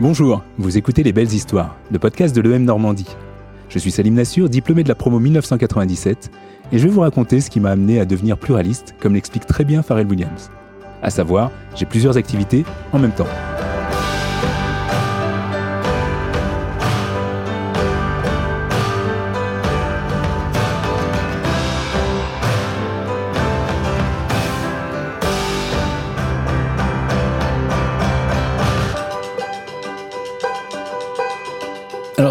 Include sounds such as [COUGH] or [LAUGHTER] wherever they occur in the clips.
Bonjour, vous écoutez Les Belles Histoires, le podcast de l'EM Normandie. Je suis Salim Nassur, diplômé de la promo 1997, et je vais vous raconter ce qui m'a amené à devenir pluraliste, comme l'explique très bien Pharrell Williams. À savoir, j'ai plusieurs activités en même temps.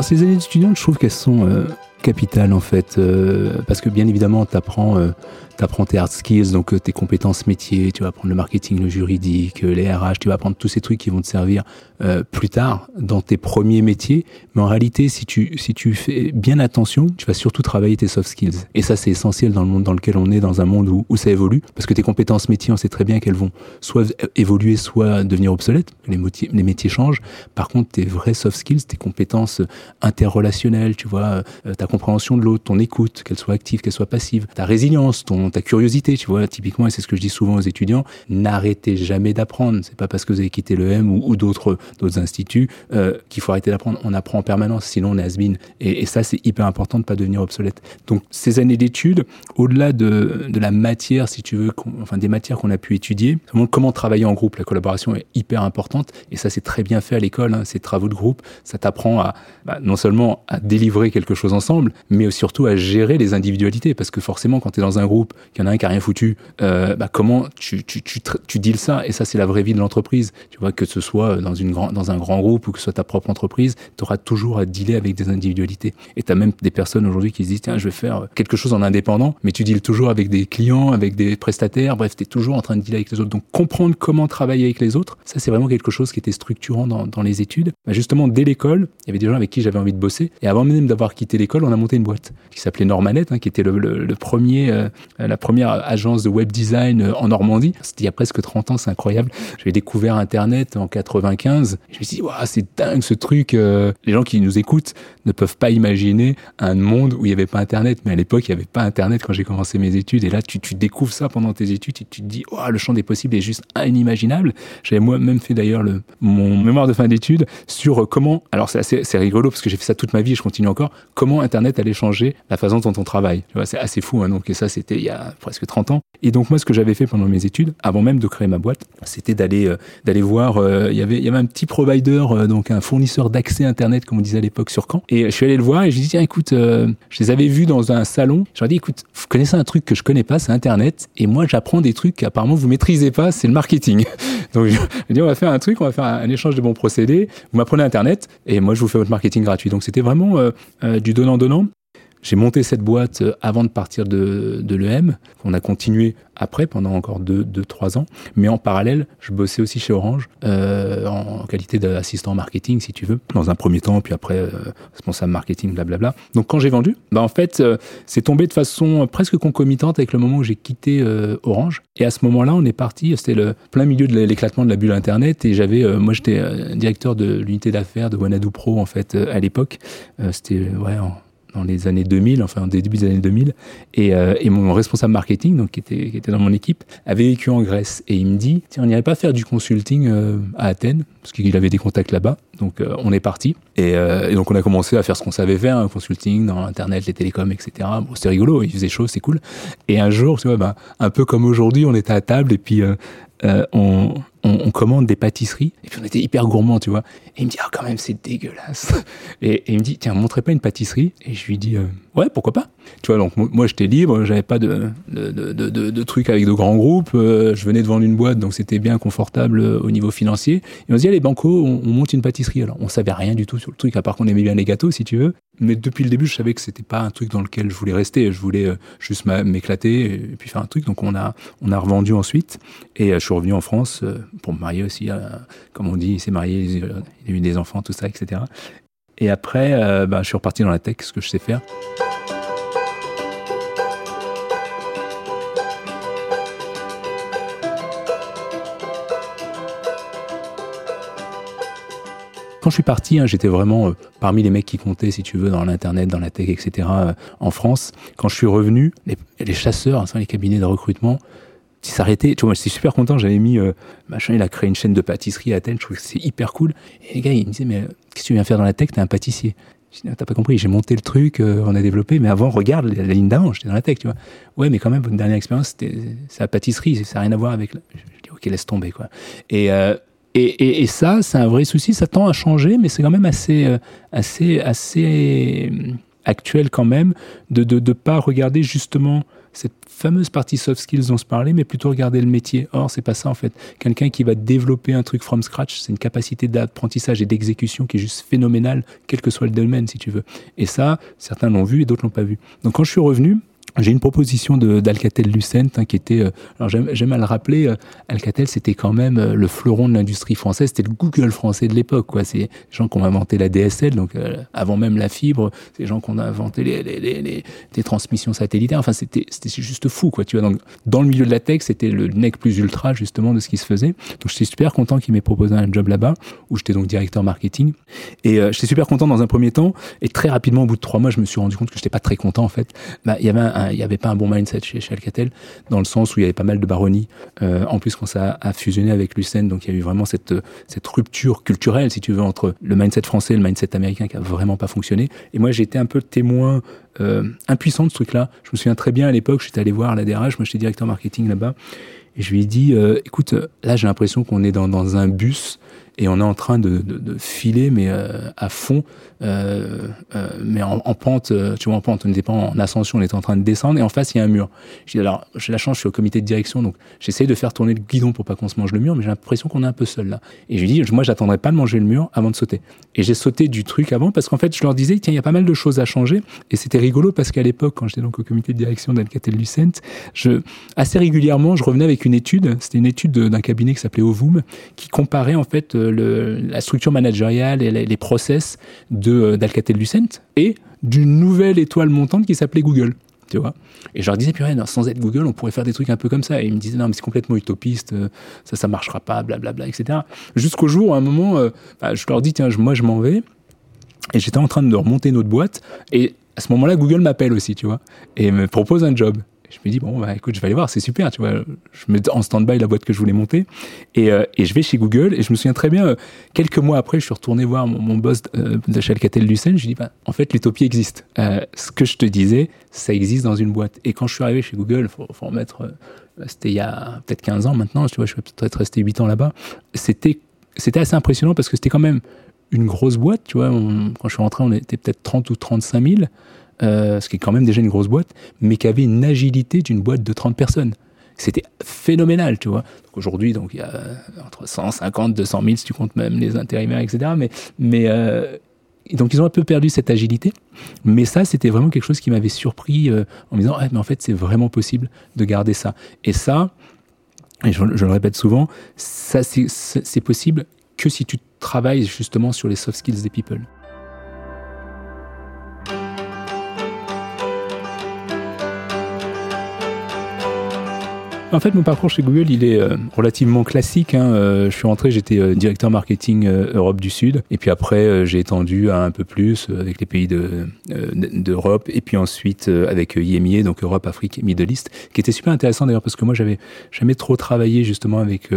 Ces années d'étudiante, je trouve qu'elles sont euh, capitales en fait, euh, parce que bien évidemment, tu apprends euh, tu apprends tes hard skills, donc euh, tes compétences métiers, tu vas apprendre le marketing, le juridique, euh, les RH, tu vas apprendre tous ces trucs qui vont te servir euh, plus tard dans tes premiers métiers. Mais en réalité, si tu, si tu fais bien attention, tu vas surtout travailler tes soft skills. Et ça, c'est essentiel dans le monde dans lequel on est, dans un monde où, où ça évolue, parce que tes compétences métiers, on sait très bien qu'elles vont soit évoluer, soit devenir obsolètes. Les, métiers, les métiers changent. Par contre, tes vrais soft skills, tes compétences interrelationnelles, tu vois, ta compréhension de l'autre, ton écoute, qu'elle soit active, qu'elle soit passive, ta résilience, ton ta curiosité, tu vois, typiquement, et c'est ce que je dis souvent aux étudiants, n'arrêtez jamais d'apprendre. C'est pas parce que vous avez quitté le ou, d'autres d'autres instituts euh, qu'il faut arrêter d'apprendre. On apprend en permanence, sinon on est has et, et, ça, c'est hyper important de pas devenir obsolète. Donc, ces années d'études, au-delà de, de la matière, si tu veux, enfin des matières qu'on a pu étudier, comment travailler en groupe? La collaboration est hyper importante, et ça, c'est très bien fait à l'école. Hein, ces travaux de groupe, ça t'apprend à bah, non seulement à délivrer quelque chose ensemble, mais surtout à gérer les individualités, parce que forcément, quand tu es dans un groupe qu'il y en a un qui a rien foutu, euh, bah comment tu, tu, tu, tu deals ça? Et ça, c'est la vraie vie de l'entreprise. Tu vois, que ce soit dans, une grand, dans un grand groupe ou que ce soit ta propre entreprise, tu auras toujours à dealer avec des individualités. Et tu as même des personnes aujourd'hui qui se disent, tiens, je vais faire quelque chose en indépendant, mais tu deals toujours avec des clients, avec des prestataires, bref, tu es toujours en train de dealer avec les autres. Donc comprendre comment travailler avec les autres, ça c'est vraiment quelque chose qui était structurant dans, dans les études. Bah, justement, dès l'école, il y avait des gens avec qui j'avais envie de bosser. Et avant même d'avoir quitté l'école, on a monté une boîte qui s'appelait Normalet, hein, qui était le, le, premier, euh, la première agence de web design euh, en Normandie. C'était il y a presque 30 ans, c'est incroyable. J'avais découvert Internet en 95. Je me suis dit, c'est dingue ce truc. Euh. Les gens qui nous écoutent ne peuvent pas imaginer un monde où il n'y avait pas Internet. Mais à l'époque, il n'y avait pas Internet quand j'ai commencé mes études. Et là, tu, découvres ça pendant tes études et tu te dis, le champ des possibles est juste inimaginable. J'avais moi-même fait d'ailleurs mon mémoire de fin d'études sur comment, alors c'est assez rigolo parce que j'ai fait ça toute ma vie et je continue encore, comment Internet allait changer la façon dont on travaille. C'est assez fou. Hein, donc, et ça, c'était il y a presque 30 ans. Et donc moi, ce que j'avais fait pendant mes études, avant même de créer ma boîte, c'était d'aller euh, d'aller voir. Euh, il y avait y avait un petit provider, euh, donc un fournisseur d'accès internet, comme on disait à l'époque sur Caen. Et je suis allé le voir et je lui ai dit tiens écoute, je les avais vus dans un salon. Je leur ai dit écoute, vous connaissez un truc que je connais pas, c'est internet. Et moi, j'apprends des trucs qu'apparemment vous maîtrisez pas, c'est le marketing. [LAUGHS] donc je dit on va faire un truc, on va faire un, échange de bons procédés. Vous m'apprenez internet et moi je vous fais votre marketing gratuit. Donc c'était vraiment du donnant donnant. J'ai monté cette boîte euh, avant de partir de, de l'EM, qu'on a continué après pendant encore deux, deux, trois ans. Mais en parallèle, je bossais aussi chez Orange euh, en qualité d'assistant marketing, si tu veux, dans un premier temps, puis après euh, responsable marketing, blablabla. Donc quand j'ai vendu, bah en fait, c'est tombé de façon presque concomitante avec le moment où j'ai quitté Orange. Et à ce moment-là, on est parti. C'était le plein milieu de l'éclatement de la bulle Internet. Et j'avais, moi, j'étais directeur de l'unité d'affaires de Wanadu Pro en fait à l'époque. c'était ouais en dans les années 2000, enfin début des années 2000, et, euh, et mon responsable marketing, donc qui était, qui était dans mon équipe, avait vécu en Grèce. Et il me dit tiens on n'irait pas faire du consulting euh, à Athènes? Parce qu'il avait des contacts là-bas, donc euh, on est parti. Et, euh, et, donc on a commencé à faire ce qu'on savait faire, un consulting dans l'internet, les télécoms, etc. Bon c'était rigolo, il faisait chaud, c'est cool. Et un jour, tu vois, bah, un peu comme aujourd'hui, on était à table et puis on, on, on, commande des pâtisseries et puis on était hyper gourmand, tu vois. Et il me dit ah quand même c'est dégueulasse. [LAUGHS] Et, il me dit tiens montrez pas une pâtisserie et je lui dis euh, ouais pourquoi pas. Tu vois donc moi j'étais libre, j'avais pas de de, de, de, de, trucs avec de grands groupes, euh, je venais de vendre une boîte donc c'était bien confortable euh, au niveau financier. Et on se dit allez banco on, on, monte une pâtisserie alors on savait rien du tout sur le truc à part qu'on aimait bien les gâteaux si tu veux. Mais depuis le début je savais que c'était pas un truc dans lequel je voulais rester, je voulais juste m'éclater et puis faire un truc donc on a on a revendu ensuite et je suis revenu en France pour me marier aussi, euh, comme on dit, il s'est marié, il a eu des enfants, tout ça, etc. Et après, euh, bah, je suis reparti dans la tech, ce que je sais faire. Quand je suis parti, hein, j'étais vraiment euh, parmi les mecs qui comptaient, si tu veux, dans l'internet, dans la tech, etc. En France. Quand je suis revenu, les, chasseurs, enfin, les cabinets de recrutement, s'arrêtait. Tu vois, j'étais super content. J'avais mis, euh, machin, il a créé une chaîne de pâtisserie à Athènes. Je trouve que c'est hyper cool. Et les gars, ils me disaient, mais euh, qu'est-ce que tu viens faire dans la tech? T'es un pâtissier. Je dis, t'as pas compris, j'ai monté le truc, euh, on a développé, mais avant, regarde la, ligne d'avant, j'étais dans la tech, tu vois. Ouais, mais quand même, votre dernière expérience, c'était, c'est la pâtisserie, ça n'a rien à voir avec. La... Je dis, ok, laisse tomber, quoi. Et, et, et, et, ça, c'est un vrai souci, ça tend à changer, mais c'est quand même assez, assez, assez actuel quand même de ne de, de pas regarder justement cette fameuse partie soft skills dont on se parlait, mais plutôt regarder le métier. Or, c'est pas ça en fait. Quelqu'un qui va développer un truc from scratch, c'est une capacité d'apprentissage et d'exécution qui est juste phénoménale, quel que soit le domaine, si tu veux. Et ça, certains l'ont vu et d'autres l'ont pas vu. Donc, quand je suis revenu, j'ai une proposition d'Alcatel Lucent hein, qui était, euh, alors j'aime à le rappeler, euh, Alcatel c'était quand même euh, le fleuron de l'industrie française, c'était le Google français de l'époque. quoi. C'est les gens qui ont inventé la DSL, donc avant même la fibre, c'est les gens qui ont inventé les, les, les, les, transmissions satellitaires. Enfin c'était juste fou quoi. Tu vois, donc, dans le milieu de la tech, c'était le nec plus ultra justement de ce qui se faisait. Donc j'étais super content qu'il m'ait proposé un job là-bas où j'étais donc directeur marketing. Et j'étais super content dans un premier temps et très rapidement au bout de trois mois, je me suis rendu compte que j'étais pas très content en fait. Bah, y avait un il n'y avait pas un bon mindset chez, Alcatel, dans le sens où il y avait pas mal de baronnies. Euh, en plus, quand ça a fusionné avec Lucent, donc il y a eu vraiment cette, cette rupture culturelle, si tu veux, entre le mindset français et le mindset américain qui a vraiment pas fonctionné. Et moi, j'étais un peu témoin euh, impuissant de ce truc-là. Je me souviens très bien à l'époque, j'étais allé voir la DRH, moi j'étais directeur marketing là-bas, et je lui ai dit, euh, écoute, là j'ai l'impression qu'on est dans, dans un bus et on est en train de, filer mais euh, à fond euh, euh, mais en, en, pente tu vois en pente on n'était pas en ascension on était en train de descendre et en face il y a un mur. J'ai alors j'ai la chance je suis au comité de direction donc j'essaie de faire tourner le guidon pour pas qu'on se mange le mur mais j'ai l'impression qu'on est un peu seul là. Et je lui dis moi j'attendrai pas de manger le mur avant de sauter. Et j'ai sauté du truc avant parce qu'en fait je leur disais tiens il y a pas mal de choses à changer. Et c'était rigolo parce qu'à l'époque quand j'étais donc au comité de direction d'Alcatel Lucent assez régulièrement je revenais avec une étude c'était une étude d'un cabinet qui s'appelait Ovum qui comparait en fait la structure managériale et les, les process de d'Alcatel Lucent et d'une nouvelle étoile montante qui s'appelait Google. Tu vois et je leur disais, puis sans être Google, on pourrait faire des trucs un peu comme ça. Et ils me disaient, non, mais c'est complètement utopiste, ça, ça marchera pas, blablabla, etc. Jusqu'au jour, à un moment, euh, bah, je leur dis, tiens, moi, je m'en vais. Et j'étais en train de remonter notre boîte. Et à ce moment-là, Google m'appelle aussi, tu vois, et me propose un job je me dis bon bah écoute je vais aller voir c'est super tu vois. Je mets en stand-by la boîte que je voulais monter et, euh, et je vais chez Google et je me souviens très bien euh, quelques mois après je suis retourné voir mon, mon boss euh, de chez je dis bah en fait l'utopie existe. Euh, ce que je te disais ça existe dans une boîte. Et quand je suis arrivé chez Google faut, faut remettre euh, c'était il y a peut-être 15 ans maintenant tu vois je suis peut-être resté 8 ans là-bas. C'était c'était assez impressionnant parce que c'était quand même une grosse boîte tu vois. Quand je suis rentré on était peut-être 30 ou 35 000 euh, ce qui est quand même déjà une grosse boîte, mais qui avait une agilité d'une boîte de 30 personnes. C'était phénoménal, tu vois. Aujourd'hui, donc il y a entre 150, 200 000 si tu comptes même les intérimaires, etc. Mais, euh, donc ils ont un peu perdu cette agilité. Mais ça, c'était vraiment quelque chose qui m'avait surpris euh, en me disant, ah, mais en fait, c'est vraiment possible de garder ça. Et ça, et je, je le répète souvent, ça c'est possible que si tu travailles justement sur les soft skills des people. En fait, mon parcours chez Google, il est euh, relativement classique. Hein. Euh, je suis rentré, j'étais euh, directeur marketing Europe du Sud. Et puis après, j'ai étendu à un peu plus avec les pays d'Europe. De, et puis ensuite avec IMIA, donc Europe, Afrique Middle East, qui était super intéressant d'ailleurs parce que moi, j'avais jamais trop travaillé justement avec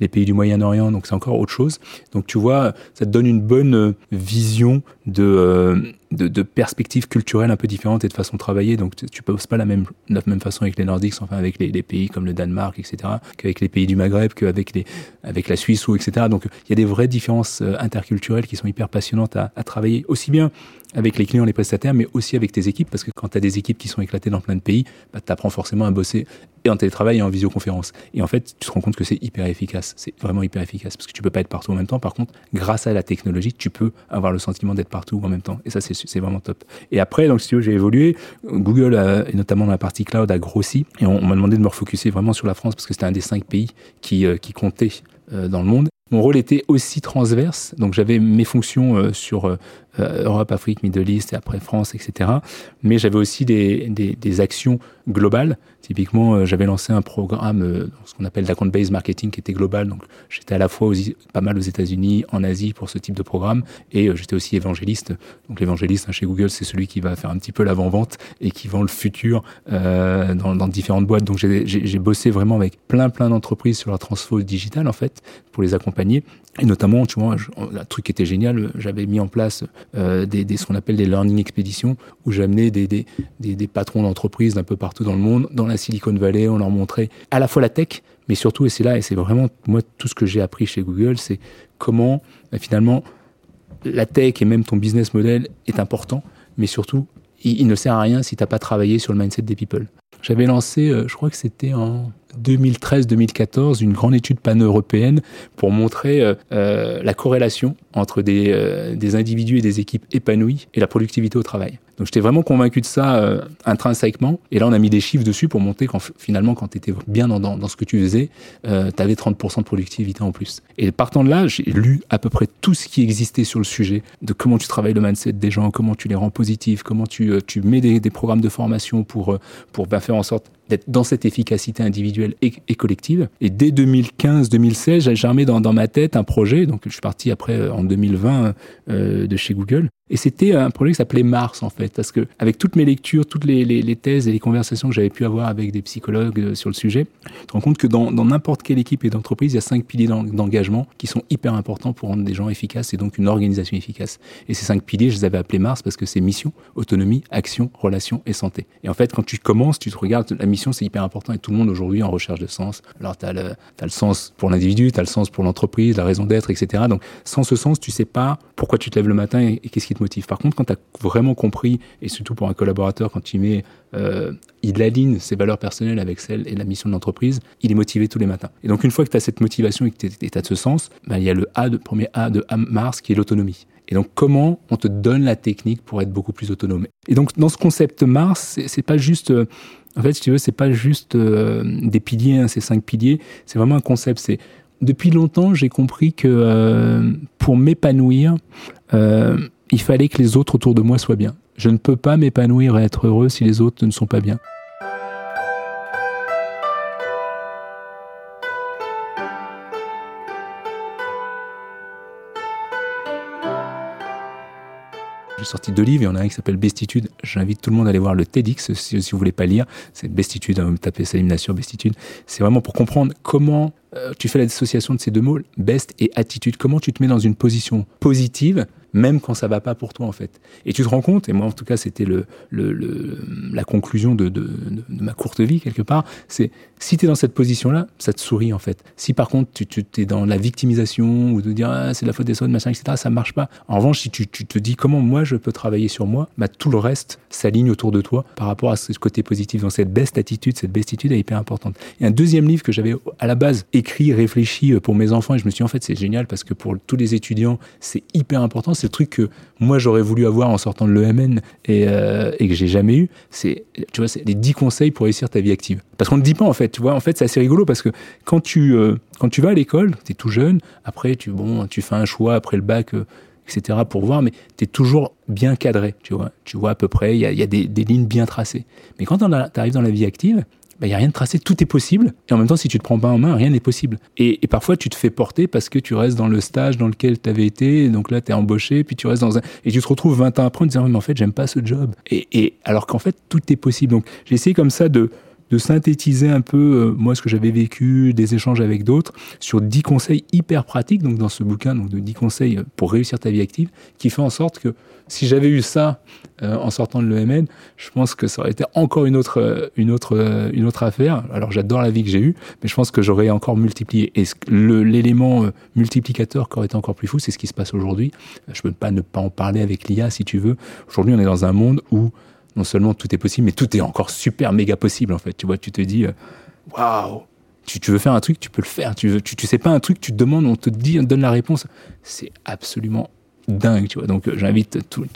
les pays du Moyen-Orient. Donc c'est encore autre chose. Donc tu vois, ça te donne une bonne vision de de, de perspectives culturelles un peu différentes et de façon de travailler. Donc tu poses pas la même, la même façon avec les Nordiques, enfin avec les, les pays comme le Danemark, etc., qu'avec les pays du Maghreb, qu'avec les, avec la Suisse ou etc. Donc il y a des vraies différences euh, interculturelles qui sont hyper passionnantes à, à travailler aussi bien avec les clients, les prestataires, mais aussi avec tes équipes, parce que quand tu as des équipes qui sont éclatées dans plein de pays, bah, tu apprends forcément à bosser et en télétravail et en visioconférence. Et en fait, tu te rends compte que c'est hyper efficace. C'est vraiment hyper efficace, parce que tu peux pas être partout en même temps. Par contre, grâce à la technologie, tu peux avoir le sentiment d'être partout en même temps. Et ça, c'est vraiment top. Et après, donc, si tu veux, j'ai évolué. Google, a, et notamment dans la partie cloud, a grossi. Et on, m'a demandé de me refocuser vraiment sur la France, parce que c'était un des cinq pays qui, euh, qui comptait euh, dans le monde. Mon rôle était aussi transverse. Donc j'avais mes fonctions sur Europe, Afrique, Middle East et après France, etc. Mais j'avais aussi des, actions globales. Typiquement, j'avais lancé un programme, ce qu'on appelle l'account-based marketing, qui était global. Donc j'étais à la fois pas mal aux États-Unis, en Asie pour ce type de programme, et j'étais aussi évangéliste. Donc l'évangéliste hein, chez Google, c'est celui qui va faire un petit peu l'avant-vente et qui vend le futur euh, dans, dans, différentes boîtes. Donc j'ai bossé vraiment avec plein plein d'entreprises sur la transfo digitale en fait pour les accompagner. Et notamment, tu vois, un truc qui était génial, j'avais mis en place euh, des, ce qu'on appelle des learning expéditions, où j'amenais des, des, des, patrons d'entreprises d'un peu partout dans le monde, dans la Silicon Valley, on leur montrait à la fois la tech, mais surtout, et c'est là, et c'est vraiment moi tout ce que j'ai appris chez Google, c'est comment bah, finalement la tech et même ton business model est important, mais surtout, il, ne sert à rien si tu n'as pas travaillé sur le mindset des people. J'avais lancé, euh, je crois que c'était en 2013-2014 une grande étude pan-européenne pour montrer euh, euh, la corrélation entre des, euh, des, individus et des équipes épanouies et la productivité au travail. Donc j'étais vraiment convaincu de ça intrinsèquement. Et là, on a mis des chiffres dessus pour montrer qu'en finalement, quand tu étais bien dans, dans, ce que tu faisais, tu avais 30% de productivité en plus. Et partant de là, j'ai lu à peu près tout ce qui existait sur le sujet de comment tu travailles le mindset des gens, comment tu les rends positifs, comment tu, tu mets des, des programmes de formation pour, pour ben, faire en sorte d'être dans cette efficacité individuelle et, collective. Et dès 2015-2016, j'ai germé dans, ma tête un projet. Donc, je suis parti après euh, en 2020 euh, de chez Google. Et c'était un projet qui s'appelait Mars, en fait, parce que avec toutes mes lectures, toutes les, thèses et les conversations que j'avais pu avoir avec des psychologues euh, sur le sujet, tu te rends compte que dans n'importe quelle équipe et d'entreprise, il y a cinq piliers d'engagement qui sont hyper importants pour rendre des gens efficaces et donc une organisation efficace. Et ces cinq piliers, je les avais appelés Mars parce que c'est mission, autonomie, action, relation et santé. Et en fait, quand tu commences, tu te regardes la mission c'est hyper important et tout le monde aujourd'hui en recherche de sens. Alors, tu as, le, sens pour l'individu, tu as le sens pour l'entreprise, la raison d'être, etc. Donc, sans ce sens, tu sais pas pourquoi tu te lèves le matin et, qu'est-ce qui te motive. Par contre, quand tu as vraiment compris, et surtout pour un collaborateur, quand tu mets, euh, il aligne ses valeurs personnelles avec celles et la mission de l'entreprise, il est motivé tous les matins. Et donc, une fois que tu as cette motivation et que tu as ce sens, ben, il y a le A premier A de Mars qui est l'autonomie. Et donc, comment on te donne la technique pour être beaucoup plus autonome? Et donc, dans ce concept Mars, c'est pas juste euh, en fait, si tu veux, c'est pas juste euh, des piliers, hein, ces cinq piliers. C'est vraiment un concept. C'est depuis longtemps, j'ai compris que euh, pour m'épanouir, il fallait que les autres autour de moi soient bien. Je ne peux pas m'épanouir et être heureux si les autres ne sont pas bien. J'ai sorti deux livres, il y en a un qui s'appelle Bestitude. J'invite tout le monde à aller voir le TEDx si, si vous voulez pas lire. C'est Bestitude, hein, vous tapez Salim Nassur, Bestitude. C'est vraiment pour comprendre comment euh, tu fais la dissociation de ces deux mots, best et attitude. Comment tu te mets dans une position positive même quand ça va pas pour toi en fait? Et tu te rends compte, et moi en tout cas c'était le, la conclusion de, ma courte vie quelque part, c'est si tu es dans cette position-là, ça te sourit en fait. Si par contre tu, es dans la victimisation ou de dire ah, c'est de la faute des autres, machin, etc., ça marche pas. En revanche, si tu, tu, te dis comment moi je peux travailler sur moi, bah, tout le reste s'aligne autour de toi par rapport à ce côté positif. Donc cette best attitude, cette bestitude est hyper importante. Et un deuxième livre que j'avais à la base écrit, réfléchi euh, pour mes enfants, et je me suis dit en fait c'est génial parce que pour tous les étudiants c'est hyper important c'est le truc que moi j'aurais voulu avoir en sortant de l'EMN et, euh, et que j'ai jamais eu. C'est, tu vois, les 10 conseils pour réussir ta vie active. Parce qu'on ne dit pas en fait, tu vois, en fait c'est assez rigolo parce que quand tu, euh, quand tu vas à l'école, tu es tout jeune, après tu, bon, tu fais un choix après le bac, euh, etc. pour voir, mais tu es toujours bien cadré, tu vois. Tu vois à peu près, il y a, y a des, des, lignes bien tracées. Mais quand tu arrives dans la vie active, il bah, n'y a rien de tracé, tout est possible. Et en même temps, si tu te prends pas en main, rien n'est possible. Et, et, parfois, tu te fais porter parce que tu restes dans le stage dans lequel tu avais été, donc là, tu es embauché, puis tu restes dans un... Et tu te retrouves 20 ans après en disant, mais en fait, j'aime pas ce job. Et, et alors qu'en fait, tout est possible. Donc, j'ai essayé comme ça de de synthétiser un peu euh, moi ce que j'avais vécu, des échanges avec d'autres, sur 10 conseils hyper pratiques, donc dans ce bouquin, donc de 10 conseils euh, pour réussir ta vie active, qui fait en sorte que si j'avais eu ça euh, en sortant de l'EMN, je pense que ça aurait été encore une autre, une autre, une autre affaire. Alors j'adore la vie que j'ai eue, mais je pense que j'aurais encore multiplié. Et l'élément multiplicateur qui aurait été encore plus fou, c'est ce qui se passe aujourd'hui. Je peux pas ne pas en parler avec l'IA si tu veux. Aujourd'hui, on est dans un monde où non seulement tout est possible, mais tout est encore super méga possible en fait. Tu vois, tu te dis, waouh, tu, tu, veux faire un truc, tu peux le faire. Tu, veux, sais pas un truc, tu te demandes, on te dit, on te donne la réponse. C'est absolument dingue, tu vois. Donc euh, j'invite tous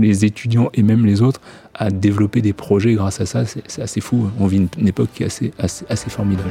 les, étudiants et même les autres à développer des projets grâce à ça. C'est assez fou. On vit une, époque qui est assez formidable.